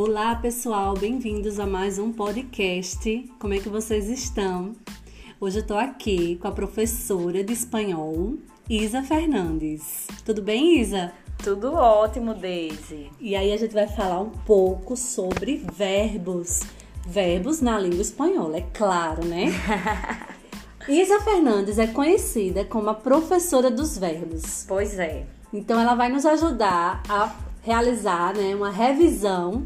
Olá, pessoal, bem-vindos a mais um podcast. Como é que vocês estão? Hoje eu tô aqui com a professora de espanhol, Isa Fernandes. Tudo bem, Isa? Tudo ótimo, Daisy. E aí a gente vai falar um pouco sobre verbos. Verbos na língua espanhola, é claro, né? Isa Fernandes é conhecida como a professora dos verbos. Pois é. Então ela vai nos ajudar a realizar né, uma revisão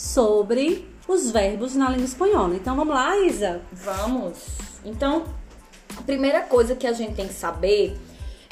sobre os verbos na língua espanhola. Então vamos lá, Isa? Vamos. Então, a primeira coisa que a gente tem que saber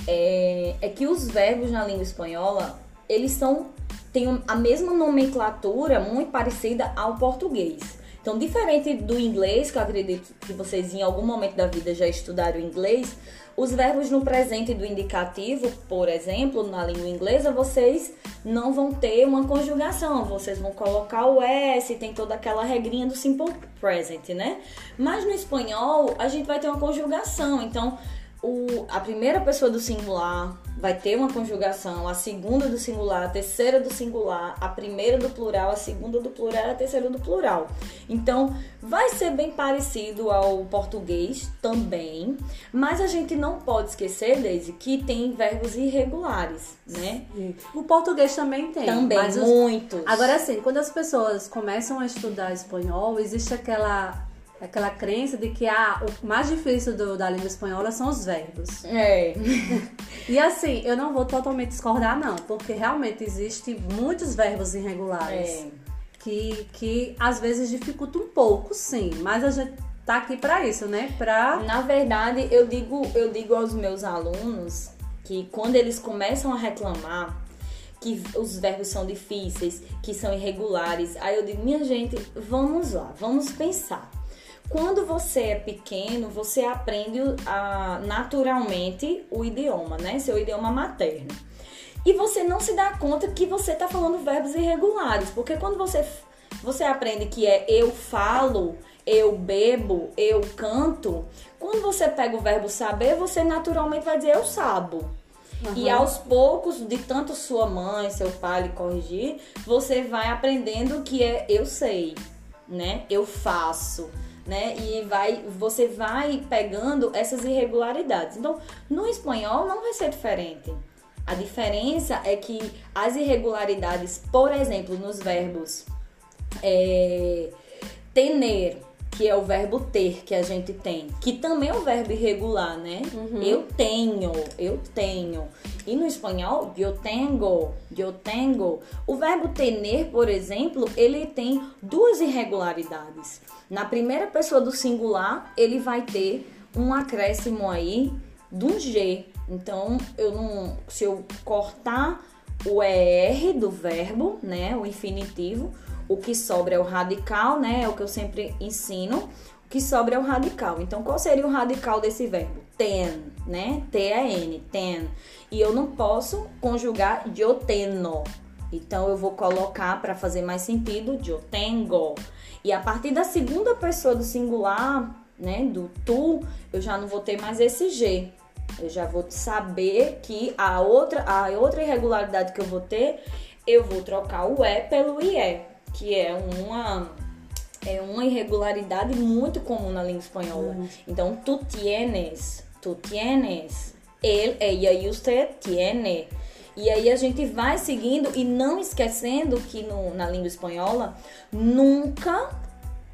é, é que os verbos na língua espanhola, eles são têm a mesma nomenclatura muito parecida ao português. Então, diferente do inglês, que eu acredito que vocês em algum momento da vida já estudaram inglês, os verbos no presente do indicativo, por exemplo, na língua inglesa, vocês não vão ter uma conjugação, vocês vão colocar o S, tem toda aquela regrinha do simple present, né? Mas no espanhol, a gente vai ter uma conjugação, então o, a primeira pessoa do singular vai ter uma conjugação, a segunda do singular, a terceira do singular, a primeira do plural, a segunda do plural, a terceira do plural. Então, vai ser bem parecido ao português também, mas a gente não pode esquecer, Deise, que tem verbos irregulares, né? O português também tem. Também, mas muitos. Agora, assim, quando as pessoas começam a estudar espanhol, existe aquela aquela crença de que ah, o mais difícil do, da língua espanhola são os verbos. É. e assim, eu não vou totalmente discordar, não, porque realmente existem muitos verbos irregulares. É. Que, que às vezes dificulta um pouco, sim, mas a gente tá aqui para isso, né? Pra... Na verdade, eu digo, eu digo aos meus alunos que quando eles começam a reclamar que os verbos são difíceis, que são irregulares, aí eu digo, minha gente, vamos lá, vamos pensar. Quando você é pequeno, você aprende a, naturalmente o idioma, né? Seu idioma materno. E você não se dá conta que você está falando verbos irregulares, porque quando você, você aprende que é eu falo, eu bebo, eu canto, quando você pega o verbo saber, você naturalmente vai dizer eu sabo. Uhum. E aos poucos, de tanto sua mãe, seu pai lhe corrigir, você vai aprendendo que é eu sei, né? Eu faço né? E vai, você vai pegando essas irregularidades. Então, no espanhol não vai ser diferente. A diferença é que as irregularidades, por exemplo, nos verbos é, tener, que é o verbo ter que a gente tem, que também é um verbo irregular, né? Uhum. Eu tenho, eu tenho. E no espanhol, eu tenho, eu tenho. O verbo tener, por exemplo, ele tem duas irregularidades. Na primeira pessoa do singular, ele vai ter um acréscimo aí de um G. Então, eu não, se eu cortar o ER do verbo, né, o infinitivo, o que sobra é o radical, né, é o que eu sempre ensino. O que sobra é o radical. Então, qual seria o radical desse verbo? Ten, né? T-E-N, ten. E eu não posso conjugar eu tenho. Então, eu vou colocar para fazer mais sentido, eu tenho. E a partir da segunda pessoa do singular, né, do tu, eu já não vou ter mais esse G. Eu já vou saber que a outra, a outra irregularidade que eu vou ter, eu vou trocar o E pelo IE, que é uma é uma irregularidade muito comum na língua espanhola. Uhum. Então, tu tienes, tu tienes, ele, e usted tiene. E aí a gente vai seguindo e não esquecendo que no, na língua espanhola nunca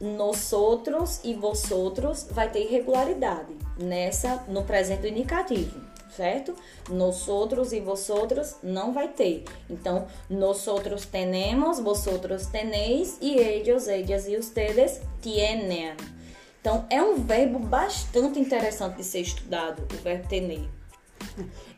nós outros e vosotros vai ter irregularidade nessa no presente indicativo, certo? Nós outros e vosotros não vai ter. Então, nós outros tenemos, vosotros tenéis e ellos, ellas e ustedes tienen. Então, é um verbo bastante interessante de ser estudado, o verbo tener.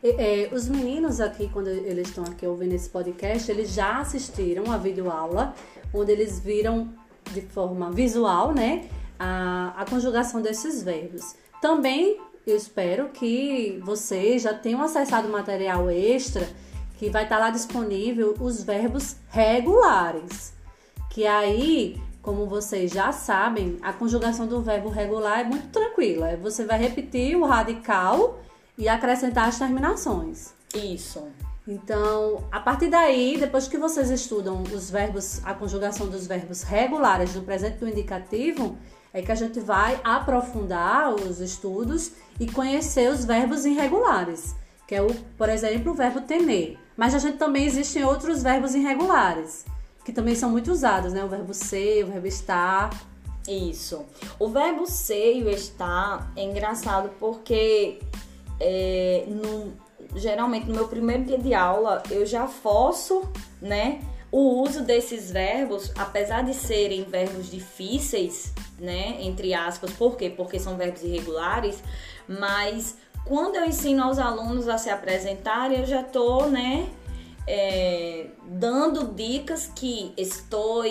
É, é, os meninos aqui, quando eles estão aqui ouvindo esse podcast, eles já assistiram a videoaula, onde eles viram de forma visual, né, a, a conjugação desses verbos. Também eu espero que vocês já tenham acessado material extra que vai estar lá disponível os verbos regulares. Que aí, como vocês já sabem, a conjugação do verbo regular é muito tranquila. Você vai repetir o radical e acrescentar as terminações. Isso. Então, a partir daí, depois que vocês estudam os verbos, a conjugação dos verbos regulares do presente do indicativo, é que a gente vai aprofundar os estudos e conhecer os verbos irregulares, que é o, por exemplo, o verbo temer. Mas a gente também existem outros verbos irregulares, que também são muito usados, né? O verbo ser, o verbo estar. Isso. O verbo ser e o estar é engraçado porque é, no, geralmente no meu primeiro dia de aula eu já forço, né? O uso desses verbos, apesar de serem verbos difíceis, né, entre aspas, por quê? Porque são verbos irregulares, mas quando eu ensino aos alunos a se apresentarem, eu já tô, né, é, dando dicas que estou,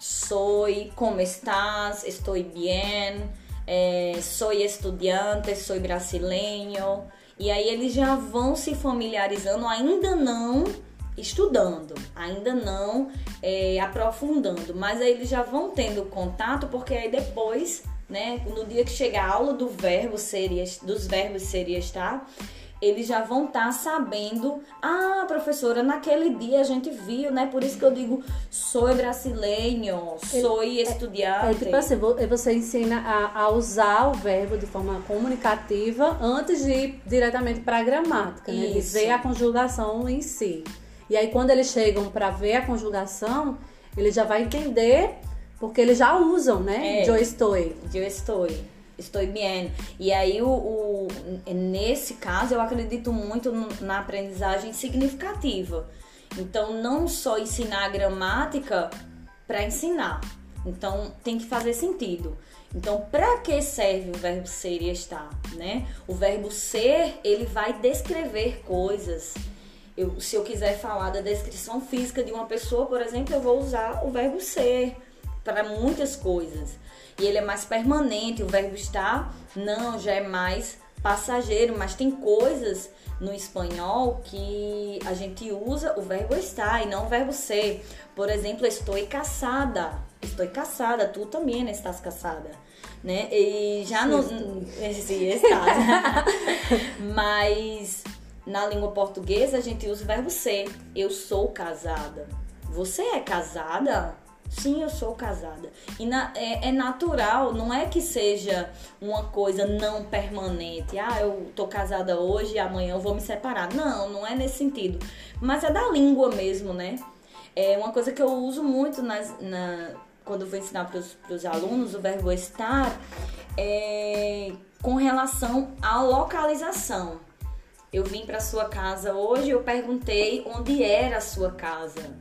sou, como estás, estou bem, é, sou estudante, sou brasileiro. E aí eles já vão se familiarizando, ainda não estudando, ainda não é, aprofundando, mas aí eles já vão tendo contato, porque aí depois, né, no dia que chegar a aula do verbo seria, dos verbos seria estar, eles já vão estar tá sabendo, ah, professora, naquele dia a gente viu, né? Por isso que eu digo, sou brasileiro, sou é, estudante. É, é, tipo assim, você ensina a, a, usar o verbo de forma comunicativa antes de ir diretamente para a gramática, né? De ver a conjugação em si. E aí, quando eles chegam para ver a conjugação, ele já vai entender, porque eles já usam, né? É, eu estou. Eu estou. Estou bem. E aí, o, o, nesse caso, eu acredito muito na aprendizagem significativa. Então, não só ensinar a gramática para ensinar. Então, tem que fazer sentido. Então, para que serve o verbo ser e estar, né? O verbo ser, ele vai descrever coisas eu, se eu quiser falar da descrição física de uma pessoa, por exemplo, eu vou usar o verbo ser para muitas coisas. E ele é mais permanente, o verbo estar não, já é mais passageiro, mas tem coisas no espanhol que a gente usa o verbo estar e não o verbo ser. Por exemplo, estou caçada. Estou caçada, tu também né, estás caçada. Né? E já no. Sim, estás. mas na língua portuguesa a gente usa o verbo ser. Eu sou casada. Você é casada? Sim, eu sou casada. E na, é, é, natural, não é que seja uma coisa não permanente. Ah, eu tô casada hoje e amanhã eu vou me separar. Não, não é nesse sentido. Mas é da língua mesmo, né? É uma coisa que eu uso muito nas, na, quando eu vou ensinar para os alunos o verbo estar é com relação à localização. Eu vim para sua casa hoje, eu perguntei onde era a sua casa.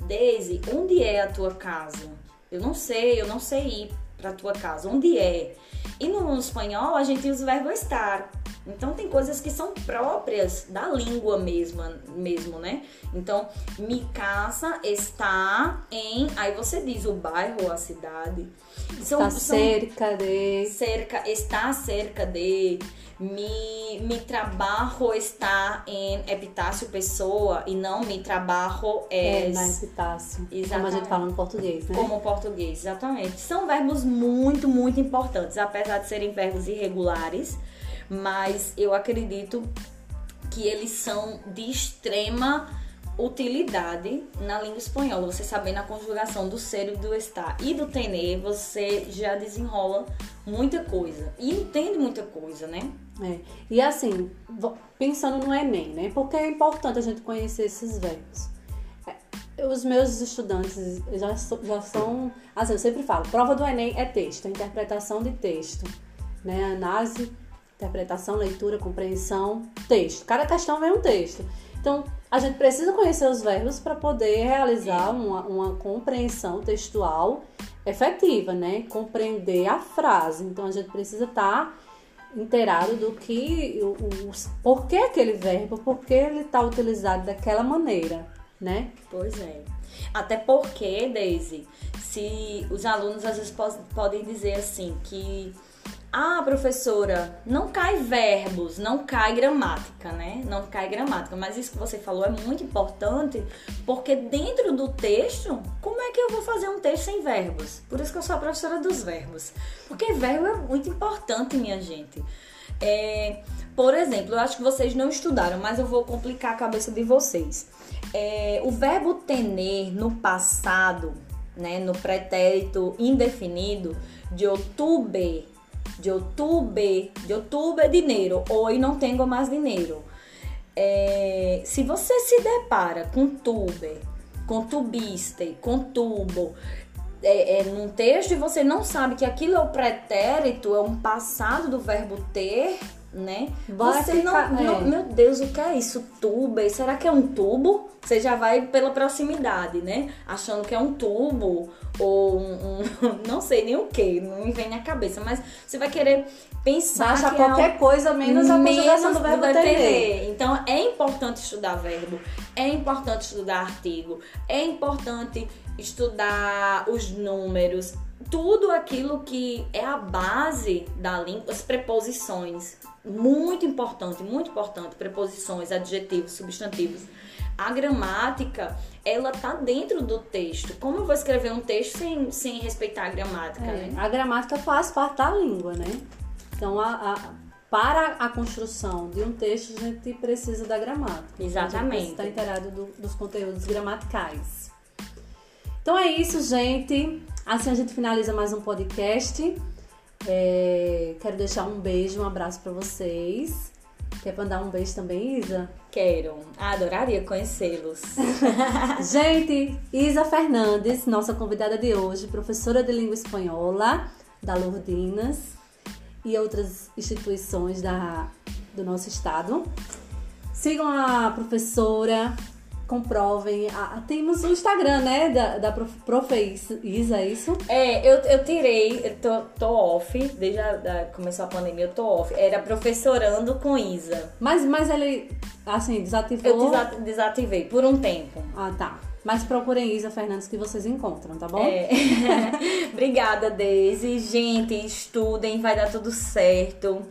Daisy, onde é a tua casa? Eu não sei, eu não sei ir para tua casa. Onde é? E no espanhol a gente usa o verbo estar. Então tem coisas que são próprias da língua mesmo, mesmo, né? Então, mi casa está em. Aí você diz o bairro ou a cidade. São, está cerca de. Cerca, está cerca de mi, mi trabalho está em Epitácio Pessoa e não mi trabalho é na Epitácio. Exatamente. Como a gente fala no português, né? Como português, exatamente. São verbos muito, muito importantes, apesar de serem verbos irregulares, mas eu acredito que eles são de extrema utilidade na língua espanhola. Você sabendo a conjugação do ser e do estar e do tener, você já desenrola muita coisa e entende muita coisa, né? É. E assim, pensando no Enem, né? Porque é importante a gente conhecer esses verbos. É, os meus estudantes já, já são. Assim, eu sempre falo: prova do Enem é texto, interpretação de texto, né? Análise, interpretação, leitura, compreensão, texto. Cada questão vem um texto. Então, a gente precisa conhecer os verbos para poder realizar uma, uma compreensão textual efetiva, né? Compreender a frase. Então, a gente precisa estar tá inteirado do que, o, o, por que aquele verbo, por que ele está utilizado daquela maneira, né? Pois é. Até porque, Daisy, se os alunos às vezes podem dizer assim que ah, professora, não cai verbos, não cai gramática, né? Não cai gramática. Mas isso que você falou é muito importante, porque dentro do texto, como é que eu vou fazer um texto sem verbos? Por isso que eu sou a professora dos verbos. Porque verbo é muito importante, minha gente. É, por exemplo, eu acho que vocês não estudaram, mas eu vou complicar a cabeça de vocês. É, o verbo tener no passado, né, no pretérito indefinido, de outubro, de outubro, de outubro é dinheiro, hoje não tenho mais dinheiro. É, se você se depara com tube, com tubiste, com tubo, é, é, num texto e você não sabe que aquilo é o pretérito, é um passado do verbo ter, né? Vai você ficar- não, não- é. Meu Deus, o que é isso? Tubo? Será que é um tubo? Você já vai pela proximidade, né? Achando que é um tubo ou um. um- não sei nem o que, não me vem na cabeça, mas você vai querer pensar Baixa que é qualquer um- coisa menos a conjugação do verbo ter. ter. Então é importante estudar verbo, é importante estudar artigo, é importante estudar os números, tudo aquilo que é a base da língua, as preposições. Muito importante, muito importante. Preposições, adjetivos, substantivos. A gramática, ela tá dentro do texto. Como eu vou escrever um texto sem, sem respeitar a gramática, É, né? a gramática faz parte da língua, né? Então, a- a- para a construção de um texto, a gente precisa da gramática. Exatamente. A gente está inteirado do- dos conteúdos gramaticais. Então é isso, gente. Assim a gente finaliza mais um podcast. É, quero deixar um beijo, um abraço para vocês. Quer mandar um beijo também, Isa? Quero. Adoraria conhecê-los. Gente, Isa Fernandes, nossa convidada de hoje, professora de língua espanhola da Lourdinas e outras instituições da, do nosso estado. Sigam a professora, comprovem. a- temos o Instagram, né? Da, da prof, Profe Isa, é isso? É, eu, eu tirei, eu tô, tô off, desde a, da- começou a pandemia, eu tô off. Era professorando com Isa. Mas, mas ele, assim, desativou. Eu desa- desativei por um tempo. Ah, tá. Mas procurem Isa Fernandes que vocês encontram, tá bom? É. Obrigada, Daisy. Gente, estudem, vai dar tudo certo.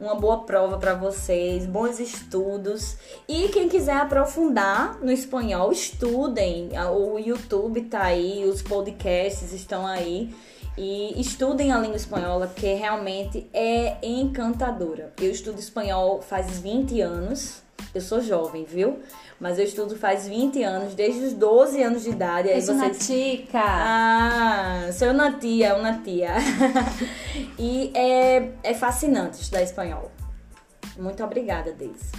Uma boa prova pra vocês, bons estudos. E quem quiser aprofundar no espanhol, estudem. O YouTube tá aí, os podcasts estão aí. E estudem a língua espanhola, porque realmente é encantadora. Eu estudo espanhol faz 20 anos. Eu sou jovem, viu? Mas eu estudo faz 20 anos, desde os 12 anos de idade. Aí É uma vocês tica. ah, sou uma tia, uma tia. e é, é fascinante estudar espanhol. Muito obrigada, Deise.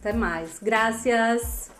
Até mais. Graças.